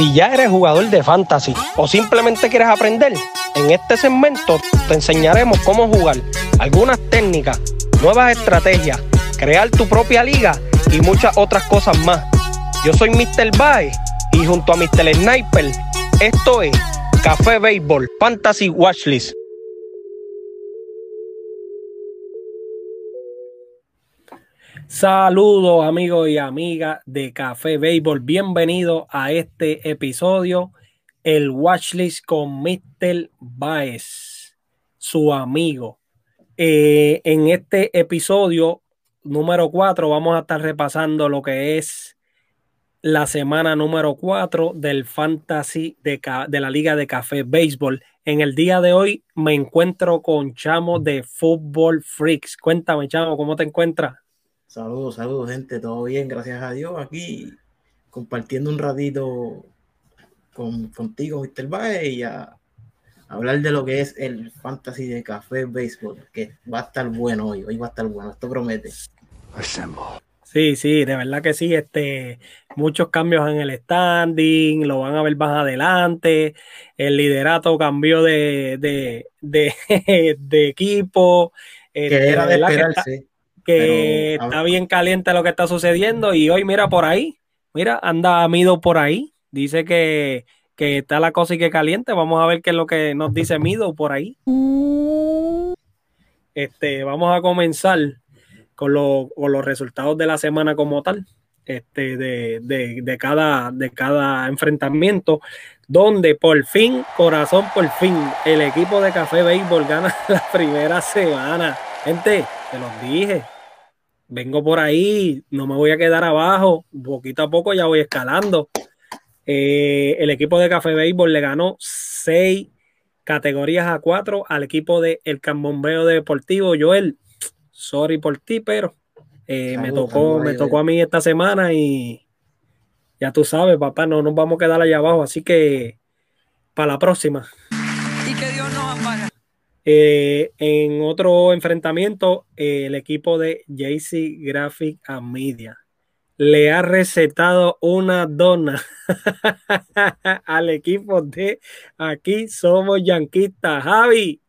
Si ya eres jugador de fantasy o simplemente quieres aprender, en este segmento te enseñaremos cómo jugar, algunas técnicas, nuevas estrategias, crear tu propia liga y muchas otras cosas más. Yo soy Mr. Bae y junto a Mr. Sniper, esto es Café Baseball Fantasy Watchlist. Saludos amigos y amigas de Café Baseball. Bienvenidos a este episodio, el Watchlist con Mr. Baez, su amigo. Eh, en este episodio número 4 vamos a estar repasando lo que es la semana número 4 del Fantasy de, de, la Liga de Café Baseball. En el día de hoy me encuentro con Chamo de Football Freaks. Cuéntame, Chamo, ¿cómo te encuentras? Saludos, saludos, gente. Todo bien, gracias a Dios. Aquí compartiendo un ratito con, contigo, Mr. Bae, y a, hablar de lo que es el fantasy de café béisbol, que va a estar bueno hoy. Hoy va a estar bueno, esto promete. Sí, sí, de verdad que sí. Este, muchos cambios en el standing, lo van a ver más adelante. El liderato cambió de, de, de, de equipo. Que era de esperarse que está bien caliente lo que está sucediendo y hoy mira por ahí, mira, anda Mido por ahí, dice que, que está la cosa y que caliente, vamos a ver qué es lo que nos dice Mido por ahí. Este, vamos a comenzar con, con los resultados de la semana como tal. Este, de, de, de, cada, de cada enfrentamiento, donde por fin, corazón, por fin, el equipo de Café Béisbol gana la primera semana. Gente, te los dije, vengo por ahí, no me voy a quedar abajo, poquito a poco ya voy escalando. Eh, el equipo de Café Béisbol le ganó seis categorías a cuatro al equipo de El Cambombeo Deportivo. Joel, sorry por ti, pero eh, me tocó, me tocó a mí esta semana y ya tú sabes, papá, no nos vamos a quedar allá abajo, así que para la próxima. Y que Dios nos eh, en otro enfrentamiento, eh, el equipo de JC Graphic and Media le ha recetado una dona al equipo de Aquí Somos Yanquistas. Javi,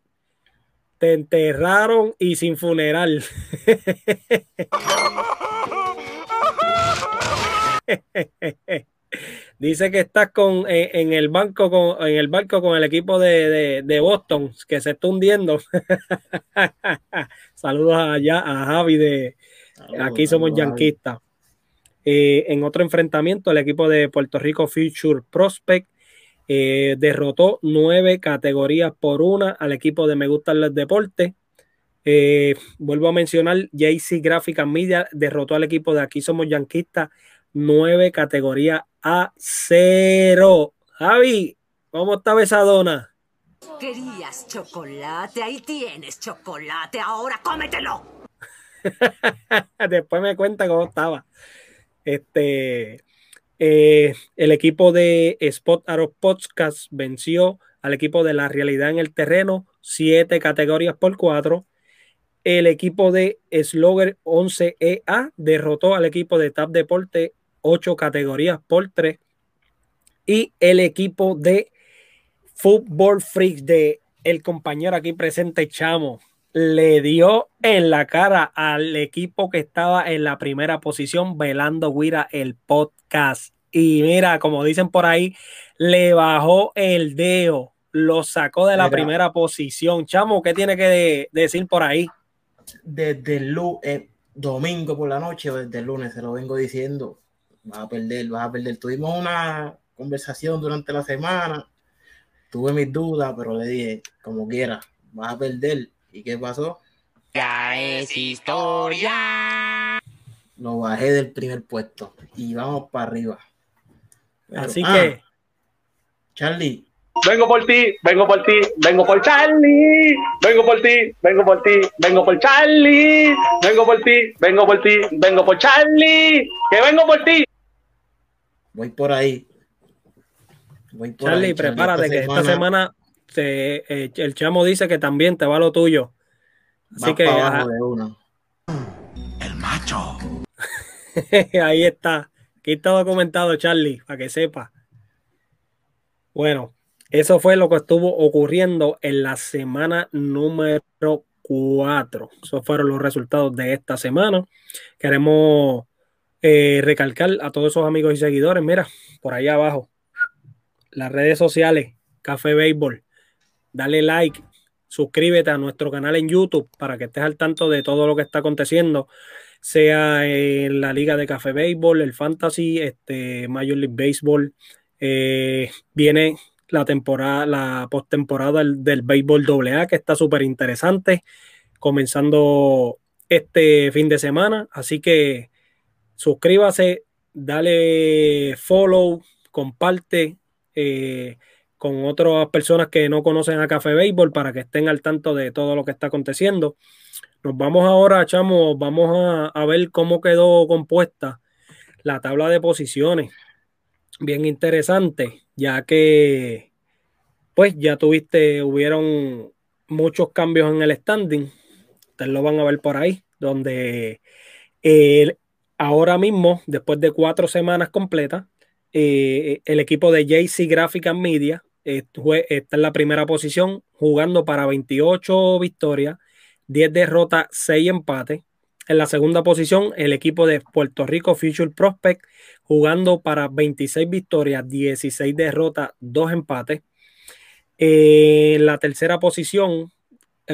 te enterraron y sin funeral. Dice que estás con, eh, en el banco con, en el barco con el equipo de, Boston que se está hundiendo. Saludos allá a Javi de aquí somos yanquistas. Eh, en otro enfrentamiento, el equipo de Puerto Rico Future Prospect eh, derrotó nueve categorías por una al equipo de Me Gustan los Deportes. vuelvo a mencionar, JC Graphic Media derrotó al equipo de Aquí Somos Yanquistas nueve categorías a cero. Javi, ¿cómo está Besadona? Querías chocolate, ahí tienes chocolate, ahora cómetelo. Después me cuenta cómo estaba. Este, eh, el equipo de Spot Arrow Podcast venció al equipo de la realidad en el terreno, siete categorías por cuatro. El equipo de Slogger 11EA derrotó al equipo de Tap Deporte ocho categorías por tres. Y el equipo de Football Freaks de el compañero aquí presente, Chamo, le dio en la cara al equipo que estaba en la primera posición, Velando Guira, el podcast. Y mira, como dicen por ahí, le bajó el dedo, lo sacó de la primera posición. Chamo, ¿qué tiene que decir por ahí? Desde el eh, domingo por la noche o desde el lunes, se lo vengo diciendo vas a perder, vas a perder. Tuvimos una conversación durante la semana, tuve mis dudas, pero le dije, como quiera, vas a perder. ¿Y qué pasó? Ya es historia. Lo bajé del primer puesto y vamos para arriba. Así ah, que, Charlie, Vengo por ti, vengo por ti, vengo por Charlie. Vengo por ti, vengo por ti, vengo por Charlie. Vengo por ti, vengo por ti, vengo por Charlie. Que vengo por ti. Voy por ahí. Voy por Charlie, prepárate que esta semana eh, el chamo dice que también te va lo tuyo. Así que. El macho. ahí está. Aquí está documentado, Charlie, para que sepa. Bueno, eso fue lo que estuvo ocurriendo en la semana número 4. Esos fueron los resultados de esta semana. Queremos eh, recalcar a todos esos amigos y seguidores, mira, por ahí abajo, las redes sociales, Café Béisbol, dale like, suscríbete a nuestro canal en YouTube para que estés al tanto de todo lo que está aconteciendo, sea en la Liga de Café Béisbol, el Fantasy, este, Major League Baseball, eh, viene la temporada, la postemporada del, del béisbol AA, que está súper interesante, comenzando este fin de semana. Así que suscríbase, dale follow, comparte eh, con otras personas que no conocen a Café Béisbol para que estén al tanto de todo lo que está aconteciendo. Nos vamos ahora, chamo, vamos a, ver cómo quedó compuesta la tabla de posiciones. Bien interesante, ya que pues ya tuviste, hubieron muchos cambios en el standing. Ustedes lo van a ver por ahí, donde el, ahora mismo, después de cuatro semanas completas, eh, el equipo de JC Graphic Media eh, está en la primera posición, jugando para 28 victorias, 10 derrotas, 6 empates. En la segunda posición, el equipo de Puerto Rico Future Prospect, jugando para 26 victorias, 16 derrotas, 2 empates. Eh, en la tercera posición,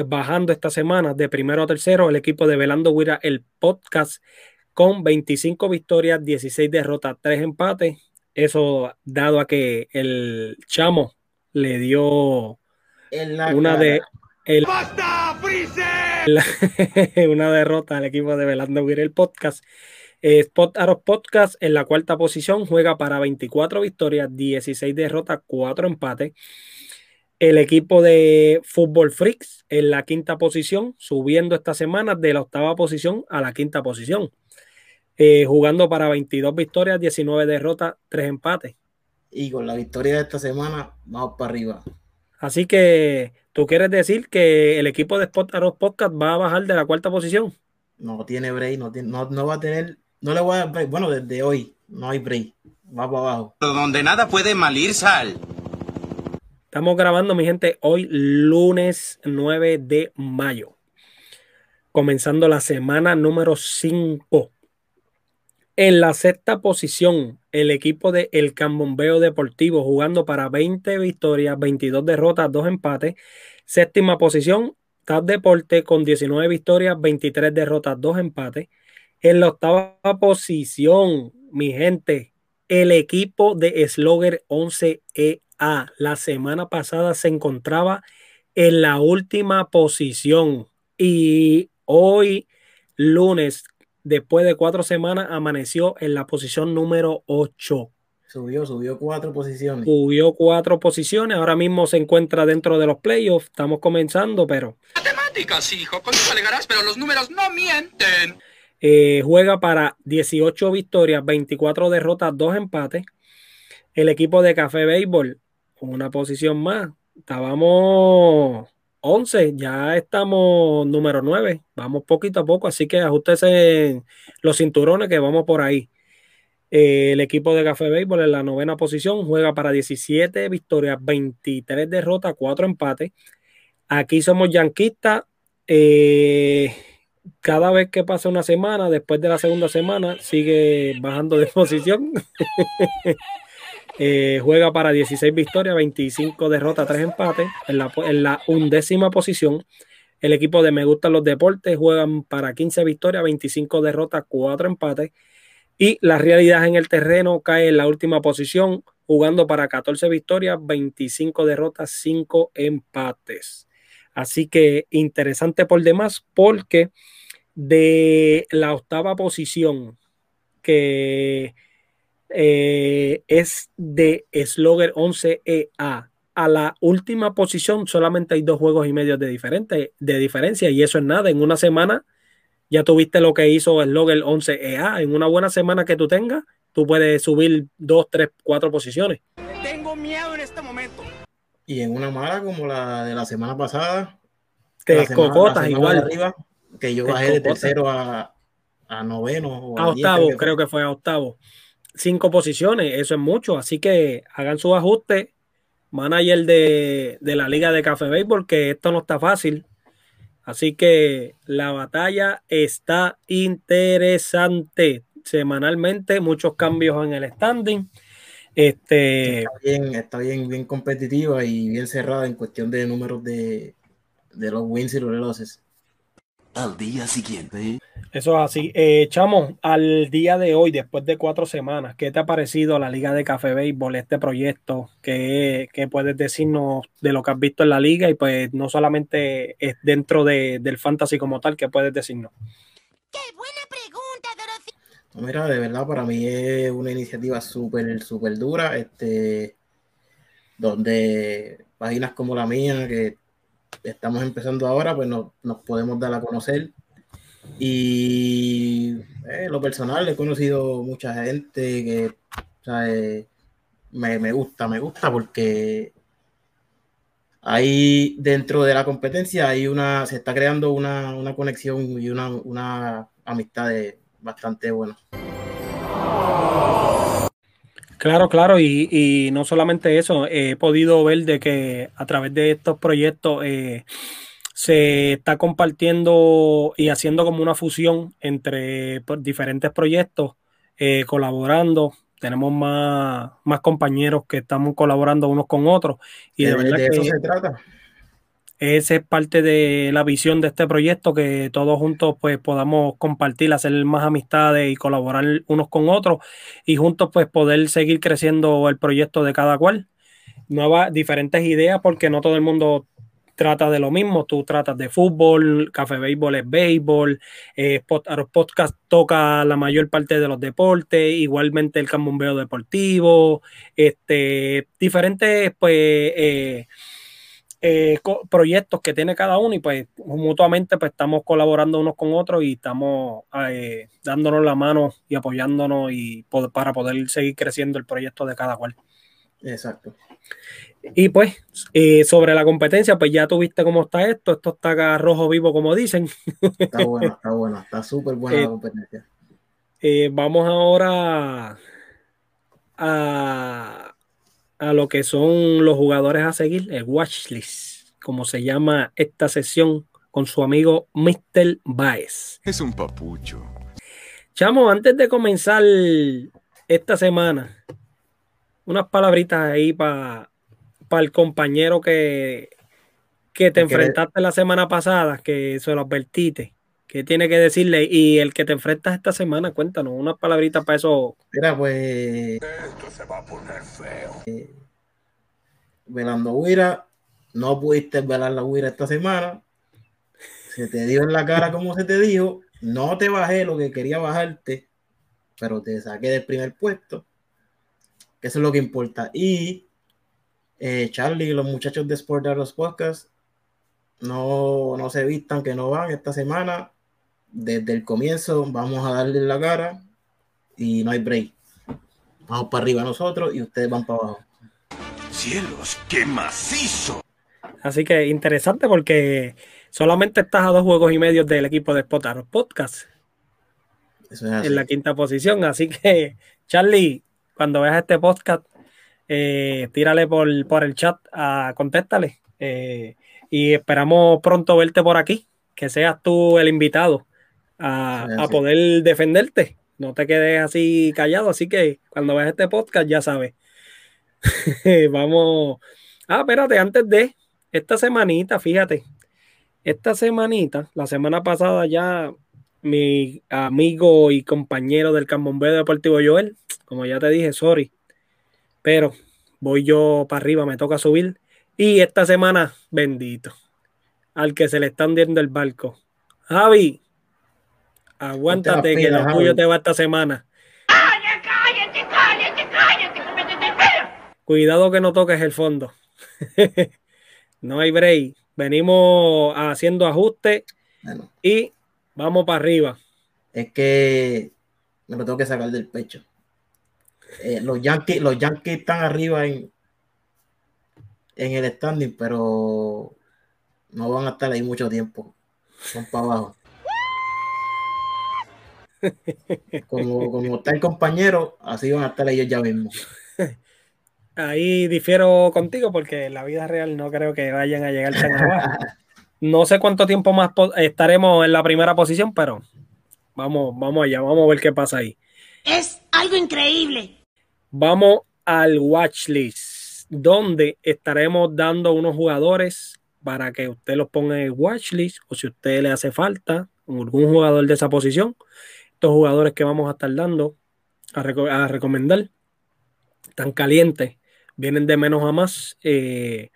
bajando esta semana de primero a tercero, el equipo de Velando Guira, el podcast, con 25 victorias, 16 derrotas, 3 empates. Eso dado a que el chamo le dio una de el, una derrota al equipo de Velando Guira, el podcast. Eh, Spot Aros Podcast en la cuarta posición juega para 24 victorias, 16 derrotas, 4 empates. El equipo de Fútbol Freaks en la quinta posición, subiendo esta semana de la octava posición a la quinta posición. Eh, jugando para 22 victorias, 19 derrotas, 3 empates. Y con la victoria de esta semana, vamos para arriba. Así que, ¿tú quieres decir que el equipo de Spot Arrow Podcast va a bajar de la cuarta posición? No tiene break, no, tiene, no, no va a tener, no le voy a dar break. Bueno, desde hoy no hay break, va para abajo. Donde nada puede malir sal. Estamos grabando, mi gente, hoy lunes 9 de mayo. Comenzando la semana número 5 en la sexta posición, el equipo de El Cambombeo Deportivo jugando para 20 victorias, 22 derrotas, 2 empates. Séptima posición, TAP Deporte con 19 victorias, 23 derrotas, 2 empates. En la octava posición, mi gente, el equipo de Slogger 11EA. La semana pasada se encontraba en la última posición y hoy lunes después de cuatro semanas amaneció en la posición número 8. Subió, subió cuatro posiciones. Subió cuatro posiciones. Ahora mismo se encuentra dentro de los playoffs. Estamos comenzando, pero. Matemáticas, hijo. Con eso alegarás, pero los números no mienten. Eh, juega para 18 victorias, 24 derrotas, 2 empates. El equipo de Café Béisbol, una posición más. Estábamos 11, ya estamos número 9, vamos poquito a poco, así que ajustese los cinturones que vamos por ahí. Eh, el equipo de Café Béisbol en la novena posición juega para 17 victorias, 23 derrotas, 4 empates. Aquí somos yanquistas. Eh, cada vez que pasa una semana, después de la segunda semana, sigue bajando de posición. Eh, juega para 16 victorias, 25 derrotas, 3 empates. En la, en la, undécima posición, el equipo de Me Gustan los Deportes juegan para 15 victorias, 25 derrotas, 4 empates. Y la realidad en el terreno cae en la última posición, jugando para 14 victorias, 25 derrotas, 5 empates. Así que interesante por demás, porque de la octava posición que eh, es de Slogger 11EA. A la última posición solamente hay dos juegos y medio de, diferente, de diferencia y eso es nada. En una semana ya tuviste lo que hizo Slogger 11EA. En una buena semana que tú tengas, tú puedes subir dos, tres, cuatro posiciones. Tengo miedo en este momento. Y en una mala como la de la semana pasada, te cocotas igual. Arriba, que yo bajé de tercero a, a noveno. a, a octavo, creo que, creo que fue a octavo cinco posiciones, eso es mucho, así que hagan sus ajustes manager de, de la Liga de Café Béisbol, que esto no está fácil. Así que la batalla está interesante. Semanalmente, muchos cambios en el standing. Este, Está bien, está bien, bien competitiva y bien cerrada en cuestión de números de, de los wins y los losses. Al día siguiente, eso es así. Eh, Chamo, al día de hoy, después de cuatro semanas, ¿qué te ha parecido la Liga de Café Béisbol, este proyecto? ¿Qué, qué puedes decirnos de lo que has visto en la liga? Y pues no solamente es dentro de- del fantasy como tal, ¿qué puedes decirnos? ¡Qué buena pregunta, Dorothy! No, Mira, de verdad para mí es una iniciativa súper, súper dura, este, donde páginas como la mía, que estamos empezando ahora, pues nos, nos podemos dar a conocer. Y eh, lo personal, he conocido mucha gente que me, me gusta, me gusta porque ahí dentro de la competencia hay una, se está creando una, una conexión y una, una amistad bastante buena. Claro, claro, y, y no solamente eso, he podido ver de que a través de estos proyectos eh, se está compartiendo y haciendo como una fusión entre pues, diferentes proyectos, eh, colaborando. Tenemos más, más compañeros que estamos colaborando unos con otros. Y de, de, verdad de eso que se trata. Esa es parte de la visión de este proyecto, que todos juntos pues podamos compartir, hacer más amistades y colaborar unos con otros y juntos pues poder seguir creciendo el proyecto de cada cual. Nuevas, diferentes ideas porque no todo el mundo trata de lo mismo. Tú tratas de fútbol, Café Béisbol es béisbol, eh, podcast toca la mayor parte de los deportes, igualmente el cambombeo deportivo, este, diferentes pues... eh, eh, proyectos que tiene cada uno y pues mutuamente pues estamos colaborando unos con otros y estamos eh, dándonos la mano y apoyándonos y para poder seguir creciendo el proyecto de cada cual. Exacto. Y pues eh, sobre la competencia pues ya tuviste cómo está esto, esto está acá rojo vivo como dicen. Está bueno, está bueno, está súper buena Eh, la competencia. Eh, vamos ahora a, a lo que son los jugadores a seguir, el watchlist, como se llama esta sesión con su amigo Mr. Baez. es un papucho. Chamo, antes de comenzar esta semana, unas palabritas ahí para el compañero que, que te enfrentaste la semana pasada, que se lo advertiste. ¿Qué tiene que decirle? Y el que te enfrentas esta semana, cuéntanos unas palabritas para eso. Mira, pues. Eh, velando Huira, no pudiste velar la Huira esta semana. Se te dio en la cara como se te dijo. No te bajé lo que quería bajarte, pero te saqué del primer puesto. Que eso es lo que importa. Y eh, Charlie y los muchachos de Sport los Podcast no, no se vistan que no van esta semana. Desde el comienzo vamos a darle la cara y no hay break. Vamos para arriba nosotros y ustedes van para abajo. Cielos, qué macizo. Así que interesante porque solamente estás a dos juegos y medio del equipo de Spotaro Podcast Eso es así. en la quinta posición. Así que, Charlie, cuando veas este podcast, eh, tírale por, por el chat, a, contéstale. eh, y esperamos pronto verte por aquí, que seas tú el invitado a, Sí, a poder defenderte. No te quedes así callado. Así que cuando veas este podcast, ya sabes. Vamos. Ah, espérate, antes de esta semanita, fíjate. Esta semanita, la semana pasada ya mi amigo y compañero del Cambombeo Deportivo Joel, como ya te dije, sorry, pero voy yo para arriba, me toca subir. Y esta semana, bendito, al que se le está hundiendo el barco. Javi, aguántate que pilas, lo tuyo Javi. te va esta semana. ¡Cállate, cállate, cállate! me desespero! Cuidado que no toques el fondo. no hay break. Venimos haciendo ajustes Bueno, y vamos para arriba. es que me lo tengo que sacar del pecho. Eh, los, Yankees, los Yankees están arriba en, en el standing, pero no van a estar ahí mucho tiempo. Son para abajo. Como, como está el compañero, así van a estar ellos ya mismo. ahí difiero contigo porque en la vida real no creo que vayan a llegar tan abajo. No sé cuánto tiempo más estaremos en la primera posición, pero vamos, vamos allá, vamos a ver qué pasa ahí. Es algo increíble. Vamos al watchlist, donde estaremos dando unos jugadores para que usted los ponga en el watchlist o si a usted le hace falta algún jugador de esa posición, estos jugadores que vamos a estar dando a, reco- a recomendar, tan calientes, vienen de menos a más. eh,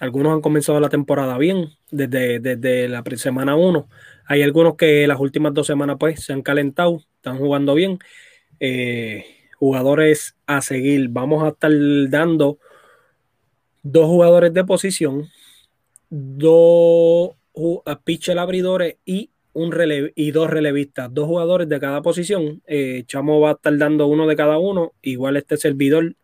algunos han comenzado la temporada bien desde, desde la semana 1. Hay algunos que las últimas dos semanas pues se han calentado, están jugando bien. Eh, jugadores a seguir. Vamos a estar dando dos jugadores de posición, dos pitcher abridores y un rele- y dos relevistas, dos jugadores de cada posición. Eh, Chamo va a estar dando uno de cada uno, igual este servidor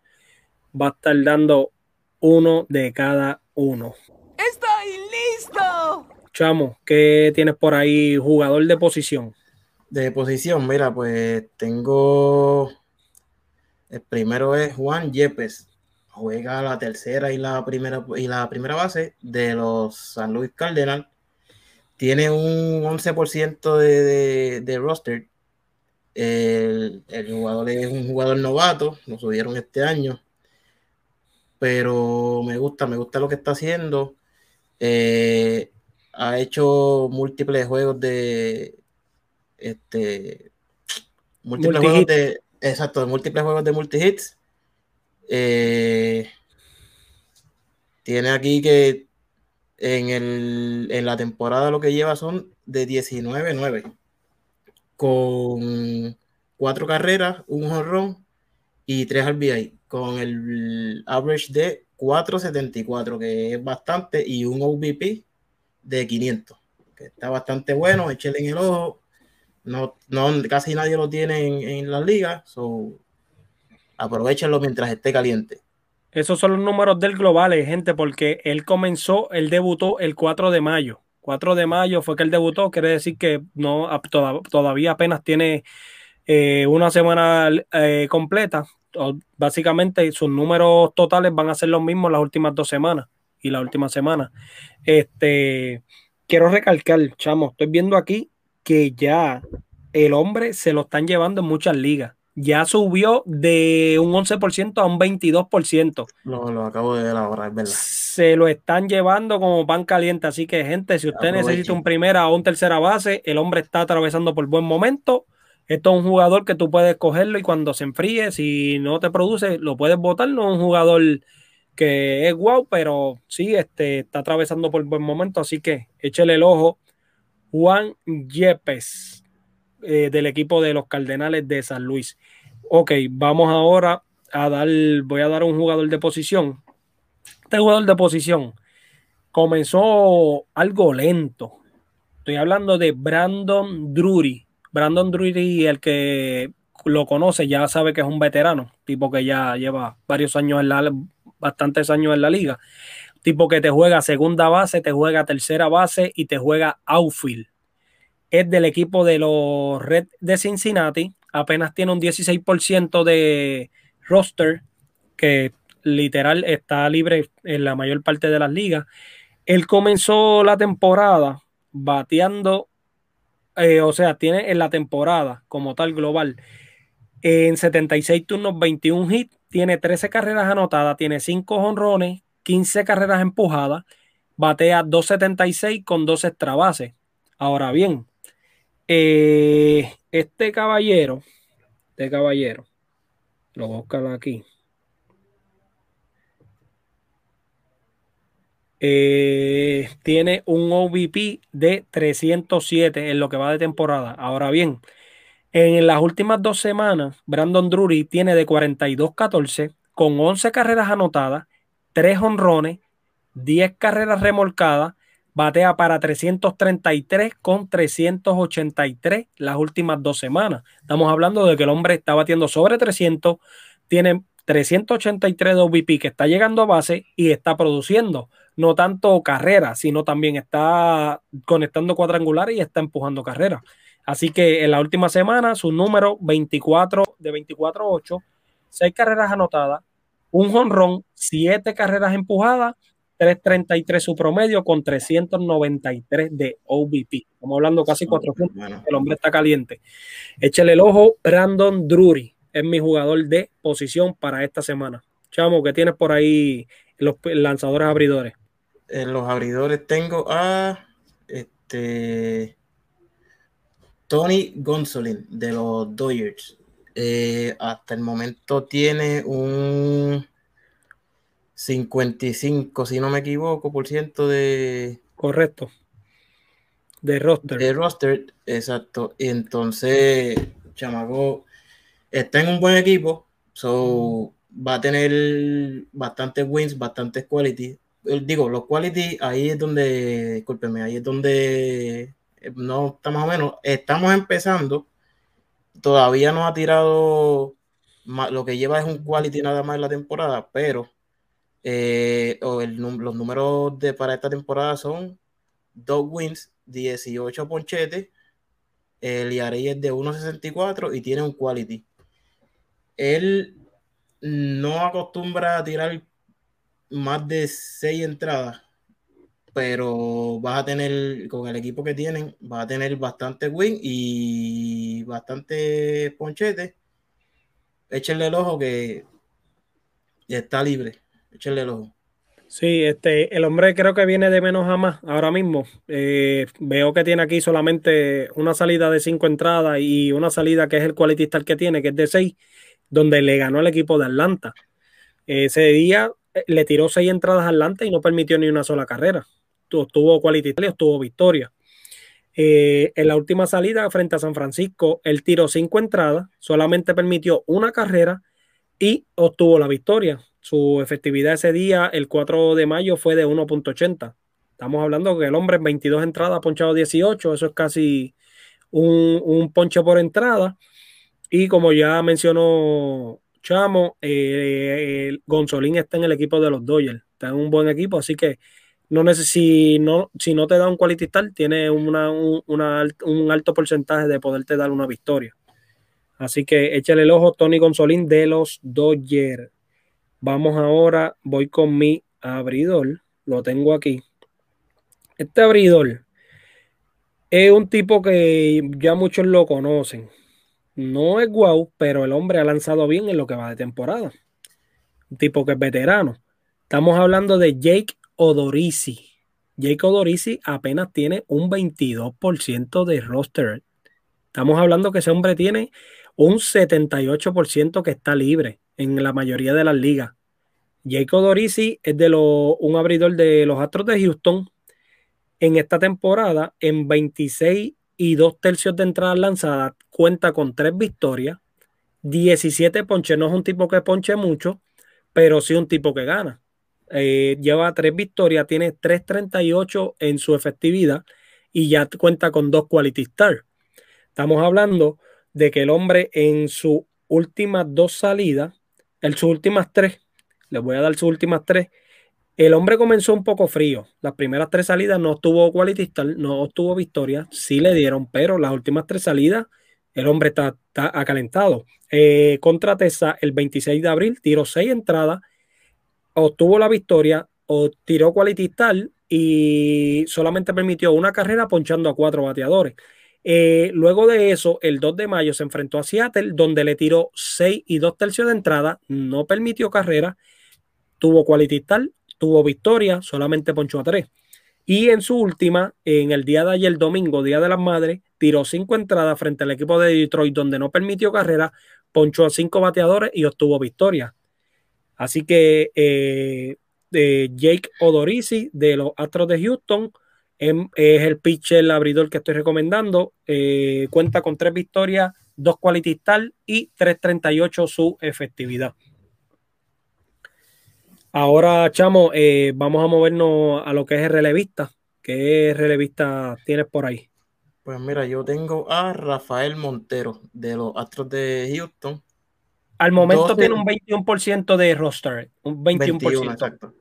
va a estar dando uno de cada uno. ¡Estoy listo! Chamo, ¿qué tienes por ahí? Jugador de posición. De posición, mira, pues tengo. El primero es Juan Yepes. Juega la tercera y la primera y la primera base de los San Luis Cardinals. Tiene un 11% de, de, de roster. El, el jugador es un jugador novato, lo subieron este año. Pero me gusta, me gusta lo que está haciendo. Eh, ha hecho múltiples juegos de este múltiples juegos de exacto, múltiples juegos de multi-hits. Eh, tiene aquí que en, el, en la temporada lo que lleva son de 19-9 con cuatro carreras, un jonrón y tres RBI con el average de 4.74 que es bastante y un OVP de 500 que está bastante bueno, échale en el ojo. No, no casi nadie lo tiene en, en la liga so aprovechenlo mientras esté caliente Esos son los números del globales, gente, porque él comenzó, él debutó el 4 de mayo. 4 de mayo fue que él debutó, quiere decir que no todavía apenas tiene eh, una semana eh, completa. Básicamente sus números totales van a ser los mismos las últimas dos semanas y la última semana. Este, quiero recalcar, chamo, estoy viendo aquí que ya el hombre se lo están llevando en muchas ligas. Ya subió de un 11% a un 22%. lo, lo acabo de ver ahora, es verdad Se lo están llevando como pan caliente. Así que, gente, si usted Aprovechen. necesita un primera o un tercera base, el hombre está atravesando por buen momento. Esto es un jugador que tú puedes cogerlo y cuando se enfríe, si no te produce, lo puedes botar. No es un jugador que es guau, pero sí este, está atravesando por buen momento. Así que échele el ojo. Juan Yepes, eh, del equipo de los Cardenales de San Luis. Ok, vamos ahora a dar, voy a dar un jugador de posición. Este jugador de posición comenzó algo lento. Estoy hablando de Brandon Drury. Brandon Drury, el que lo conoce, ya sabe que es un veterano, tipo que ya lleva varios años en la, bastantes años en la liga. Tipo que te juega segunda base, te juega tercera base y te juega outfield. Es del equipo de los Red de Cincinnati. Apenas tiene un 16% de roster, que literal está libre en la mayor parte de las ligas. Él comenzó la temporada bateando, eh, o sea, tiene en la temporada como tal global, en 76 turnos, 21 hits, tiene 13 carreras anotadas, tiene 5 honrones, 15 carreras empujadas, batea 276 con 2 extra bases. Ahora bien, eh, este caballero, este caballero, lo voy a buscar aquí. Eh, tiene un OVP de 307 en lo que va de temporada. Ahora bien, en las últimas dos semanas, Brandon Drury tiene de 42-14 con 11 carreras anotadas, 3 honrones, 10 carreras remolcadas, batea para 333 con 383 las últimas dos semanas. Estamos hablando de que el hombre está batiendo sobre 300, tiene 383 de OVP que está llegando a base y está produciendo no tanto carreras, sino también está conectando cuadrangulares y está empujando carreras. Así que en la última semana, su número 24 de 24-8, 6 carreras anotadas, un jonrón, siete carreras empujadas, 333 su promedio con 393 de OBP. Estamos hablando casi 400. Bueno, El hombre está caliente. Échale el ojo, Brandon Drury es mi jugador de posición para esta semana. Chamo, ¿qué tienes por ahí los lanzadores abridores? en los abridores tengo a este Tony Gonsolin de los Dodgers. Eh, hasta el momento tiene un 55, si no me equivoco, por ciento de, Correcto. De roster. de roster. Exacto. Y entonces, Chamaco está en un buen equipo. So, va a tener bastantes wins, bastantes quality. Eh, Digo, los quality, ahí es donde, discúlpeme, ahí es donde eh, no está más o menos. Estamos empezando. Todavía no ha tirado lo que lleva es un quality nada más en la temporada, pero eh, o el los números de para esta temporada son dos wins, 18 ponchetes, el ERA es de 1.64 y tiene un quality. Él no acostumbra a tirar más de 6 entradas, pero vas a tener, con el equipo que tienen, vas a tener bastante win y bastante ponchete. Échenle el ojo que está libre. Échenle el ojo. Sí, este, el hombre creo que viene de menos a más ahora mismo. Eh, veo que tiene aquí solamente una salida de cinco entradas y una salida que es el quality star que tiene, que es de seis, donde le ganó el equipo de Atlanta. Ese día eh, le tiró seis entradas a Atlanta y no permitió ni una sola carrera. Tu- Tuvo quality star y obtuvo victoria. Eh, en la última salida frente a San Francisco, él tiró cinco entradas, solamente permitió una carrera y obtuvo la victoria. Su efectividad ese día, el 4 de mayo, fue de 1.80. Estamos hablando que el hombre en 22 entradas ha ponchado 18, eso es casi un, un ponche por entrada. Y como ya mencionó Chamo, eh, el Gonzolín está en el equipo de los Dodgers, está en un buen equipo, así que no neces- si no, si no te da un quality start, tiene una, un, un alto porcentaje de poderte dar una victoria. Así que échale el ojo, Tony Gonzolín de los Dodgers. Vamos ahora, voy con mi abridor, lo tengo aquí. Este abridor es un tipo que ya muchos lo conocen. No es guau, pero el hombre ha lanzado bien en lo que va de temporada. Un tipo que es veterano. Estamos hablando de Jake Odorizzi. Jake Odorizzi apenas tiene un 22% de roster. Estamos hablando que ese hombre tiene un 78% que está libre en la mayoría de las ligas. Jake Odorizzi es de los, un abridor de los Astros de Houston. En esta temporada, en 26 y 2 tercios de entradas lanzadas, cuenta con 3 victorias, 17 ponches. No es un tipo que ponche mucho, pero sí un tipo que gana. Eh, lleva 3 victorias, tiene 3.38 en su efectividad y ya cuenta con 2 quality stars. Estamos hablando de que el hombre en sus últimas dos salidas, en sus últimas tres, les voy a dar sus últimas tres, el hombre comenzó un poco frío. Las primeras tres salidas no tuvo quality no obtuvo victoria, sí le dieron, pero las últimas tres salidas el hombre está, está acalentado. Eh, contra Tessa, el 26 de abril, tiró seis entradas, obtuvo la victoria, o tiró quality y solamente permitió una carrera ponchando a cuatro bateadores. Eh, luego de eso, el 2 de mayo se enfrentó a Seattle, donde le tiró 6 y 2 tercios de entrada, no permitió carrera, tuvo quality star, tuvo victoria, solamente ponchó a 3. Y en su última, en el día de ayer, domingo, Día de las Madres, tiró 5 entradas frente al equipo de Detroit, donde no permitió carrera, ponchó a 5 bateadores y obtuvo victoria. Así que eh, de Jake Odorizzi de los Astros de Houston es el pitcher, el abridor que estoy recomendando. Eh, cuenta con 3 victorias, 2 quality star y 3.38 su efectividad. Ahora, Chamo, eh, vamos a movernos a lo que es el relevista. ¿Qué relevista tienes por ahí? Pues mira, yo tengo a Rafael Montero de los Astros de Houston. Al momento 12 tiene un 21% de roster, un 21%. 21, exacto.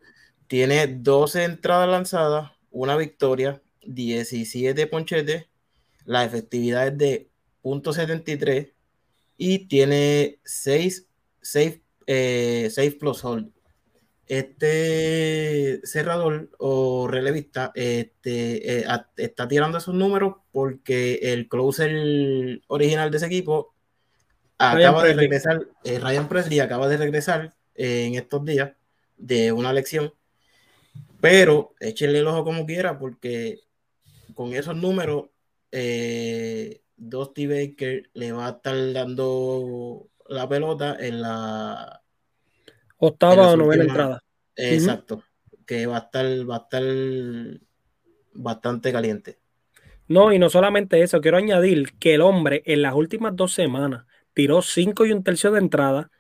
Tiene 12 entradas lanzadas, una victoria, 17 ponchetes. La efectividad es de .73 y tiene 6, eh, Safe Plus Hold. Este cerrador o relevista este, eh, a- está tirando esos números porque el closer original de ese equipo acaba de regresar, eh, Ryan Presley acaba de regresar eh, en estos días de una lección, pero échenle el ojo como quiera porque con esos números eh, Dusty Baker le va a estar dando la pelota en la Octava o novena entrada. exacto, que va a estar va a estar bastante caliente. No, y no solamente eso, quiero añadir que el hombre en las últimas dos semanas tiró 5 y un tercio de entrada.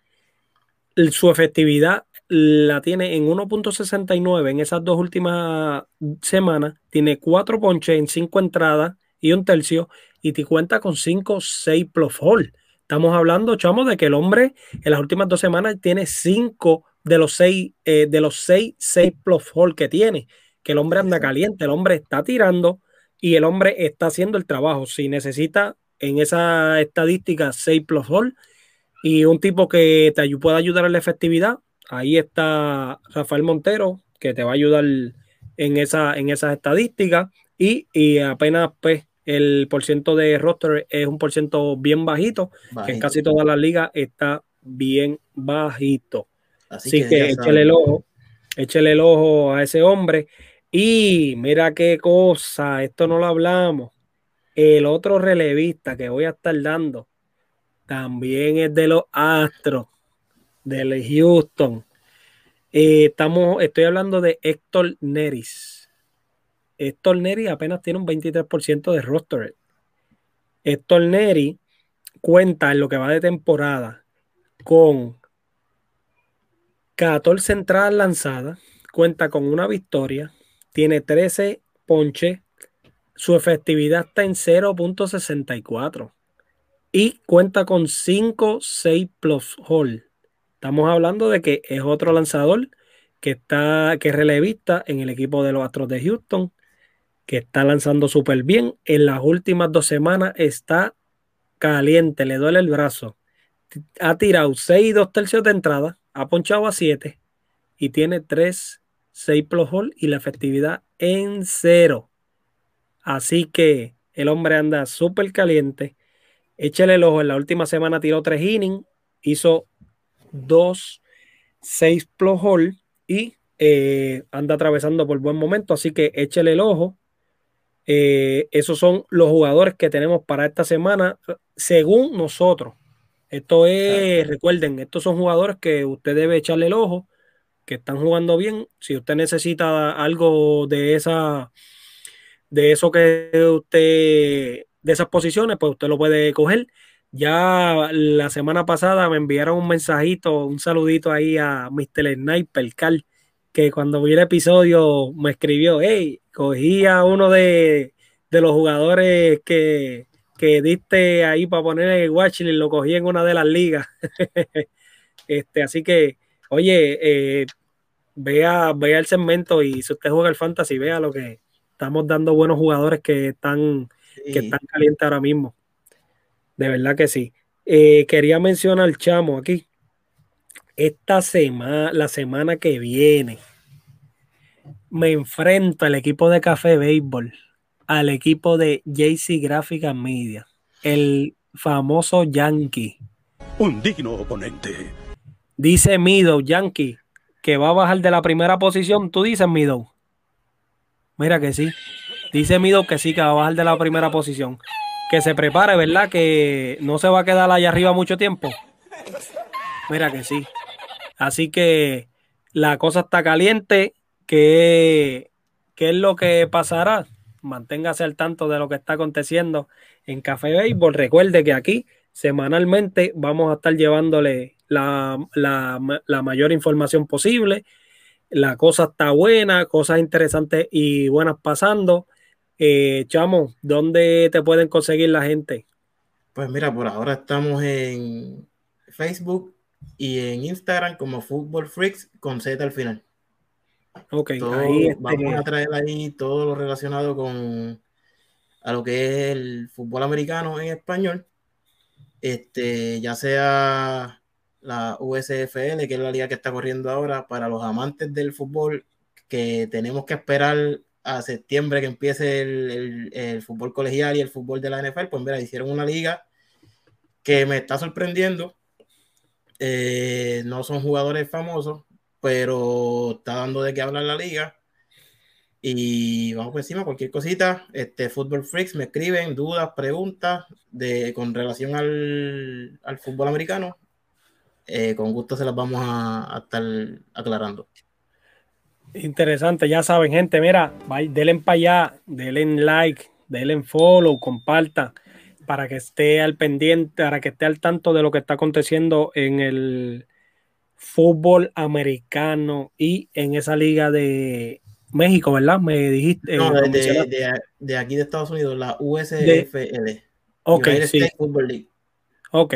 Su efectividad la tiene en 1.69 en esas dos últimas semanas. Tiene 4 ponches en 5 entradas y un tercio y te cuenta con 5, 6 plus hole. Estamos hablando, chamo, de que el hombre en las últimas dos semanas tiene 5 de los 6 de los 6, 6 plus hole que tiene. Que el hombre anda caliente, el hombre está tirando y el hombre está haciendo el trabajo. Si necesita en esa estadística 6 plus all y un tipo que te pueda ayudar en la efectividad, ahí está Rafael Montero, que te va a ayudar en, esa, en esas estadísticas y, y apenas pues el porciento de roster es un porciento bien bajito, que en casi todas las ligas está bien bajito. Así, Así que, que, saben. el ojo, échele el ojo a ese hombre. Y mira qué cosa, esto no lo hablamos. El otro relevista que voy a estar dando también es de los Astros, del Houston. Eh, estamos, estoy hablando de Héctor Neris. Héctor Neris apenas tiene un 23% de roster. Héctor Neris cuenta en lo que va de temporada con 14 entradas lanzadas, cuenta con una victoria, tiene 13 ponches, su efectividad está en 0.64 y cuenta con 5, 6 plus hole. Estamos hablando de que es otro lanzador que está, que es relevista en el equipo de los Astros de Houston, que está lanzando súper bien. En las últimas dos semanas está caliente, le duele el brazo. Ha tirado 6 y 2 tercios de entrada, ha ponchado a 7 y tiene 3, 6 plus hole y la efectividad en cero. Así que el hombre anda súper caliente. Échele el ojo. En la última semana tiró 3 innings, hizo 2, 6 plus hole y eh, anda atravesando por buen momento. Así que échele el ojo. Eh, esos son los jugadores que tenemos para esta semana, según nosotros. Esto es, recuerden, estos son jugadores que usted debe echarle el ojo, que están jugando bien. Si usted necesita algo de esa, de eso que usted, de esas posiciones, pues usted lo puede coger. Ya la semana pasada me enviaron un mensajito, un saludito ahí a Mr. Sniper Carl, que cuando vi el episodio me escribió, hey, cogí a uno de, de los jugadores que, que diste ahí para poner en el watchlist, lo cogí en una de las ligas. este, así que, oye, eh, vea, vea el segmento y si usted juega el fantasy, vea lo que estamos dando buenos jugadores que están, Sí. que están calientes ahora mismo. De verdad que sí. Eh, quería mencionar, chamo, aquí. Esta semana, la semana que viene, me enfrento al equipo de Café Béisbol, al equipo de JC Graphic Media, el famoso Yankee. Un digno oponente. Dice Mido, Yankee, que va a bajar de la primera posición. Tú dices, Mido. Mira que sí. Dice Mido que sí, que va a bajar de la primera posición. Que se prepare, ¿verdad? Que no se va a quedar allá arriba mucho tiempo. Mira que sí. Así que la cosa está caliente. ¿Qué, qué es lo que pasará? Manténgase al tanto de lo que está aconteciendo en Café Béisbol. Recuerde que aquí semanalmente vamos a estar llevándole la, la, la mayor información posible. La cosa está buena, cosas interesantes y buenas pasando. Eh, Chamo, ¿dónde te pueden conseguir la gente? Pues mira, por ahora estamos en Facebook y en Instagram como Football Freaks con Z al final. Ok, Todo- ahí este, Vamos a traer ahí todo lo relacionado con a lo que es el fútbol americano en español. Este, ya sea la USFL, que es la liga que está corriendo ahora, para los amantes del fútbol, que tenemos que esperar a septiembre que empiece el, el- el fútbol colegial y el fútbol de la NFL, pues mira, hicieron una liga que me está sorprendiendo. Eh, no son jugadores famosos, pero está dando de qué hablar la liga. Y vamos por encima, cualquier cosita, este Football Freaks me escriben dudas, preguntas de, con relación al, al fútbol americano. Eh, con gusto se las vamos a, a estar aclarando. Interesante, ya saben, gente, mira, denle para allá, denle like, denle follow, compartan para que esté al pendiente, para que esté al tanto de lo que está aconteciendo en el fútbol americano y en esa liga de México, ¿verdad? Me dijiste. No, eh, de, de- de- de aquí de Estados Unidos, la USFL. ok, United sí. Football League. Ok,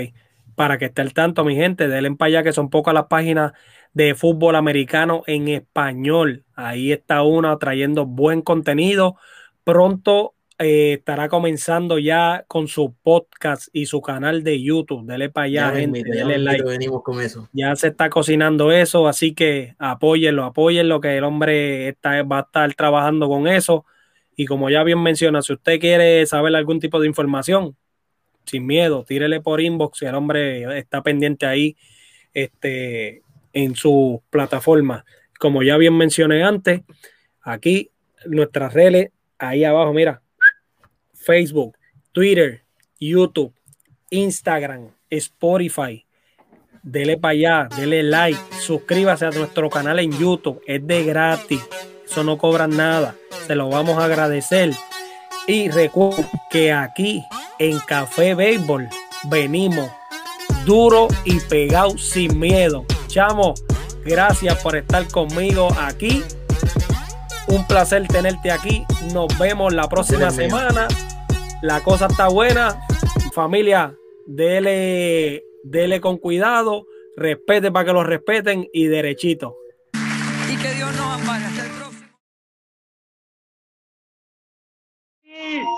para que esté al tanto, mi gente, denle para allá que son pocas las páginas de fútbol americano en español. Ahí está una trayendo buen contenido. Pronto eh, estará comenzando ya con su podcast y su canal de YouTube. Dele para allá, Ya gente, like. venimos con eso. Ya se está cocinando eso, así que apóyenlo, apóyenlo, que el hombre está, va a estar trabajando con eso. Y como ya bien menciona, si usted quiere saber algún tipo de información, sin miedo, tírele por inbox y el hombre está pendiente ahí este, en su plataforma. Como ya bien mencioné antes, aquí nuestras redes, ahí abajo, mira, Facebook, Twitter, YouTube, Instagram, Spotify. Dele para allá, dele like, suscríbase a nuestro canal en YouTube, es de gratis, eso no cobran nada, se lo vamos a agradecer. Y recuerden que aquí en Café Béisbol venimos duro y pegado sin miedo. Chamo, gracias por estar conmigo aquí. Un placer tenerte aquí. Nos vemos la próxima mío. semana. La cosa está buena. Familia, dele, dele con cuidado. Respete para que lo respeten y derechito.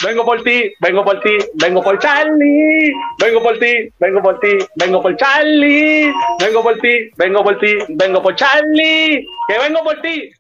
Vengo por ti, vengo por ti, vengo por Charlie. Vengo por ti, vengo por ti, vengo por Charlie. Vengo por ti, vengo por ti, vengo por Charlie. Que vengo por ti.